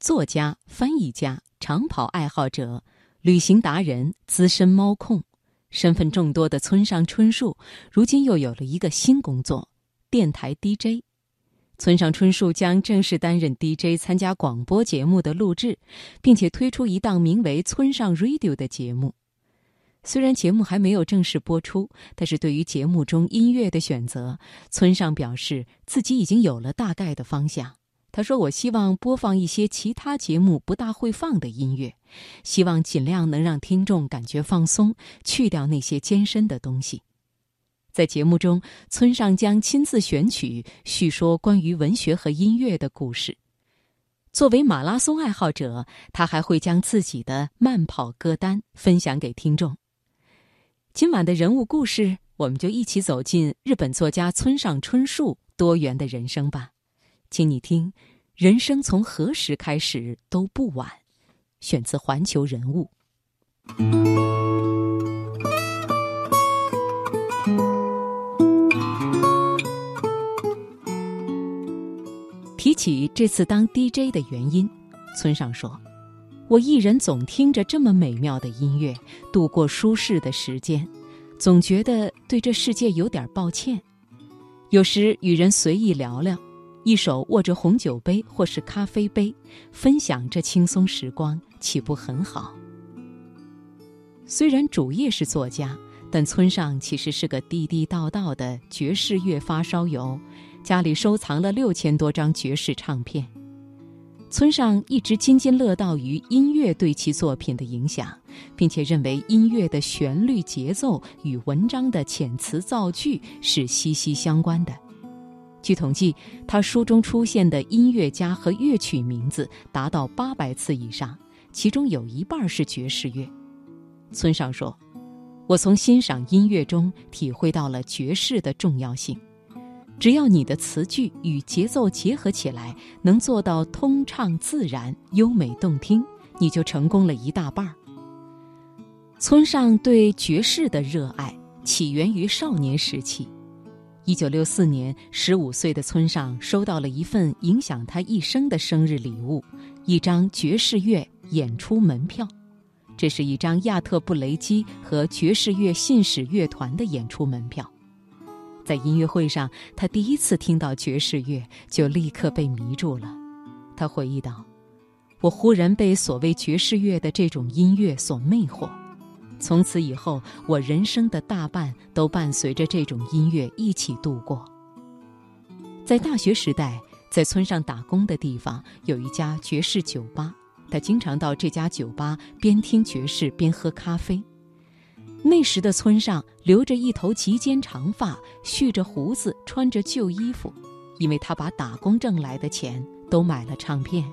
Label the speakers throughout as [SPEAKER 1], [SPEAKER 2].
[SPEAKER 1] 作家、翻译家、长跑爱好者、旅行达人、资深猫控，身份众多的村上春树，如今又有了一个新工作——电台 DJ。村上春树将正式担任 DJ，参加广播节目的录制，并且推出一档名为《村上 Radio》的节目。虽然节目还没有正式播出，但是对于节目中音乐的选择，村上表示自己已经有了大概的方向。他说：“我希望播放一些其他节目不大会放的音乐，希望尽量能让听众感觉放松，去掉那些艰深的东西。”在节目中，村上将亲自选曲，叙说关于文学和音乐的故事。作为马拉松爱好者，他还会将自己的慢跑歌单分享给听众。今晚的人物故事，我们就一起走进日本作家村上春树多元的人生吧。请你听，人生从何时开始都不晚。选自《环球人物》。提起这次当 DJ 的原因，村上说。我一人总听着这么美妙的音乐，度过舒适的时间，总觉得对这世界有点抱歉。有时与人随意聊聊，一手握着红酒杯或是咖啡杯，分享这轻松时光，岂不很好？虽然主业是作家，但村上其实是个地地道道的爵士乐发烧友，家里收藏了六千多张爵士唱片。村上一直津津乐道于音乐对其作品的影响，并且认为音乐的旋律节奏与文章的遣词造句是息息相关的。据统计，他书中出现的音乐家和乐曲名字达到八百次以上，其中有一半是爵士乐。村上说：“我从欣赏音乐中体会到了爵士的重要性。”只要你的词句与节奏结合起来，能做到通畅自然、优美动听，你就成功了一大半。村上对爵士的热爱起源于少年时期。一九六四年，十五岁的村上收到了一份影响他一生的生日礼物——一张爵士乐演出门票。这是一张亚特布雷基和爵士乐信使乐团的演出门票。在音乐会上，他第一次听到爵士乐，就立刻被迷住了。他回忆道：“我忽然被所谓爵士乐的这种音乐所魅惑，从此以后，我人生的大半都伴随着这种音乐一起度过。”在大学时代，在村上打工的地方有一家爵士酒吧，他经常到这家酒吧边听爵士边喝咖啡。那时的村上留着一头及肩长发，蓄着胡子，穿着旧衣服，因为他把打工挣来的钱都买了唱片。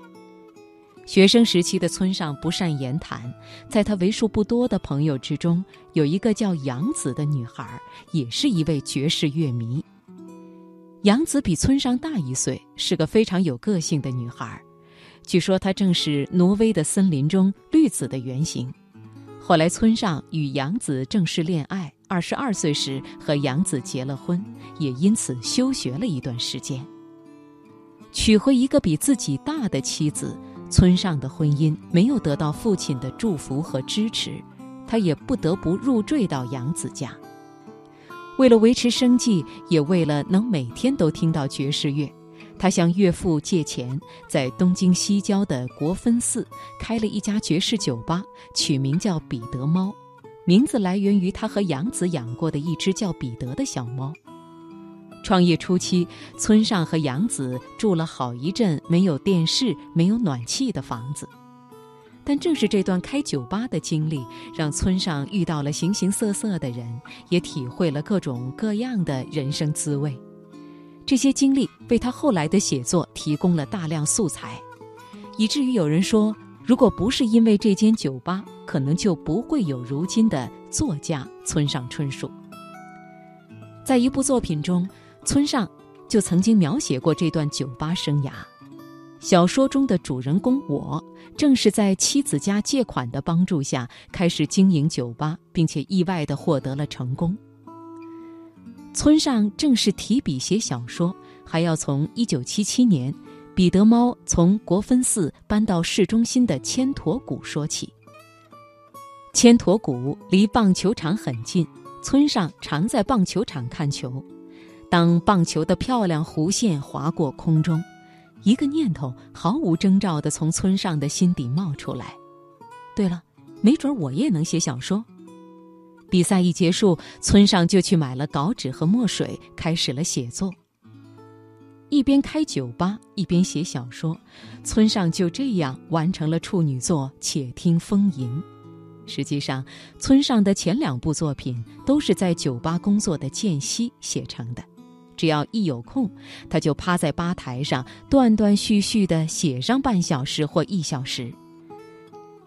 [SPEAKER 1] 学生时期的村上不善言谈，在他为数不多的朋友之中，有一个叫杨子的女孩，也是一位爵士乐迷。杨子比村上大一岁，是个非常有个性的女孩，据说她正是挪威的森林中绿子的原型。后来，村上与杨子正式恋爱，二十二岁时和杨子结了婚，也因此休学了一段时间。娶回一个比自己大的妻子，村上的婚姻没有得到父亲的祝福和支持，他也不得不入赘到杨子家。为了维持生计，也为了能每天都听到爵士乐。他向岳父借钱，在东京西郊的国分寺开了一家爵士酒吧，取名叫“彼得猫”，名字来源于他和杨子养过的一只叫彼得的小猫。创业初期，村上和杨子住了好一阵没有电视、没有暖气的房子，但正是这段开酒吧的经历，让村上遇到了形形色色的人，也体会了各种各样的人生滋味。这些经历为他后来的写作提供了大量素材，以至于有人说，如果不是因为这间酒吧，可能就不会有如今的作家村上春树。在一部作品中，村上就曾经描写过这段酒吧生涯。小说中的主人公我，正是在妻子家借款的帮助下开始经营酒吧，并且意外地获得了成功。村上正是提笔写小说，还要从1977年彼得猫从国分寺搬到市中心的千驼谷说起。千驼谷离棒球场很近，村上常在棒球场看球。当棒球的漂亮弧线划过空中，一个念头毫无征兆地从村上的心底冒出来。对了，没准我也能写小说。比赛一结束，村上就去买了稿纸和墨水，开始了写作。一边开酒吧，一边写小说，村上就这样完成了处女作《且听风吟》。实际上，村上的前两部作品都是在酒吧工作的间隙写成的。只要一有空，他就趴在吧台上断断续续地写上半小时或一小时。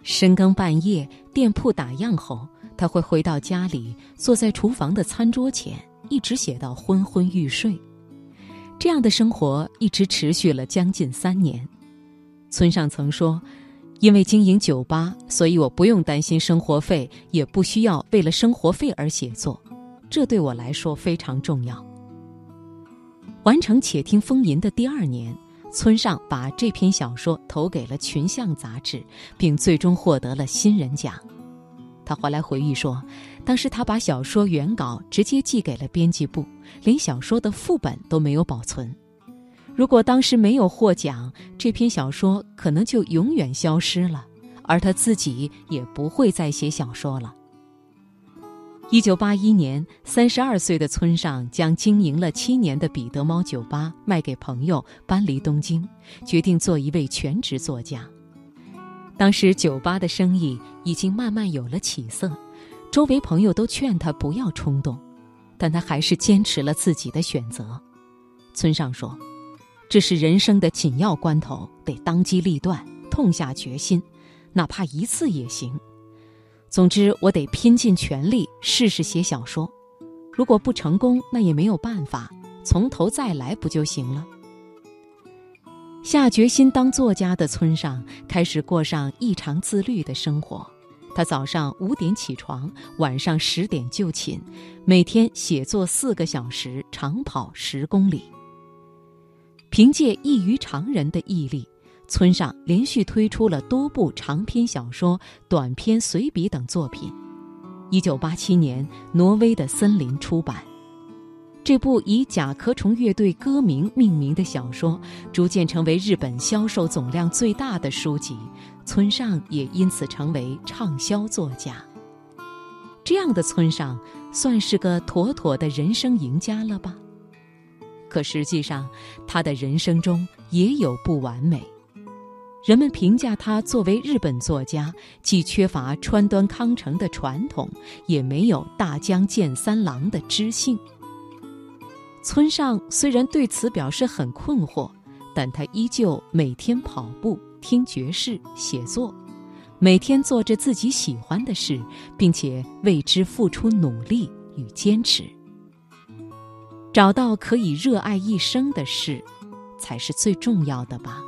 [SPEAKER 1] 深更半夜，店铺打烊后。他会回到家里，坐在厨房的餐桌前，一直写到昏昏欲睡。这样的生活一直持续了将近三年。村上曾说：“因为经营酒吧，所以我不用担心生活费，也不需要为了生活费而写作，这对我来说非常重要。”完成《且听风吟》的第二年，村上把这篇小说投给了《群像》杂志，并最终获得了新人奖。他后来回忆说，当时他把小说原稿直接寄给了编辑部，连小说的副本都没有保存。如果当时没有获奖，这篇小说可能就永远消失了，而他自己也不会再写小说了。一九八一年，三十二岁的村上将经营了七年的彼得猫酒吧卖给朋友，搬离东京，决定做一位全职作家。当时酒吧的生意已经慢慢有了起色，周围朋友都劝他不要冲动，但他还是坚持了自己的选择。村上说：“这是人生的紧要关头，得当机立断，痛下决心，哪怕一次也行。总之，我得拼尽全力试试写小说。如果不成功，那也没有办法，从头再来不就行了？”下决心当作家的村上开始过上异常自律的生活。他早上五点起床，晚上十点就寝，每天写作四个小时，长跑十公里。凭借异于常人的毅力，村上连续推出了多部长篇小说、短篇随笔等作品。一九八七年，挪威的森林出版。这部以甲壳虫乐队歌名命名的小说，逐渐成为日本销售总量最大的书籍，村上也因此成为畅销作家。这样的村上，算是个妥妥的人生赢家了吧？可实际上，他的人生中也有不完美。人们评价他作为日本作家，既缺乏川端康成的传统，也没有大江健三郎的知性。村上虽然对此表示很困惑，但他依旧每天跑步、听爵士、写作，每天做着自己喜欢的事，并且为之付出努力与坚持。找到可以热爱一生的事，才是最重要的吧。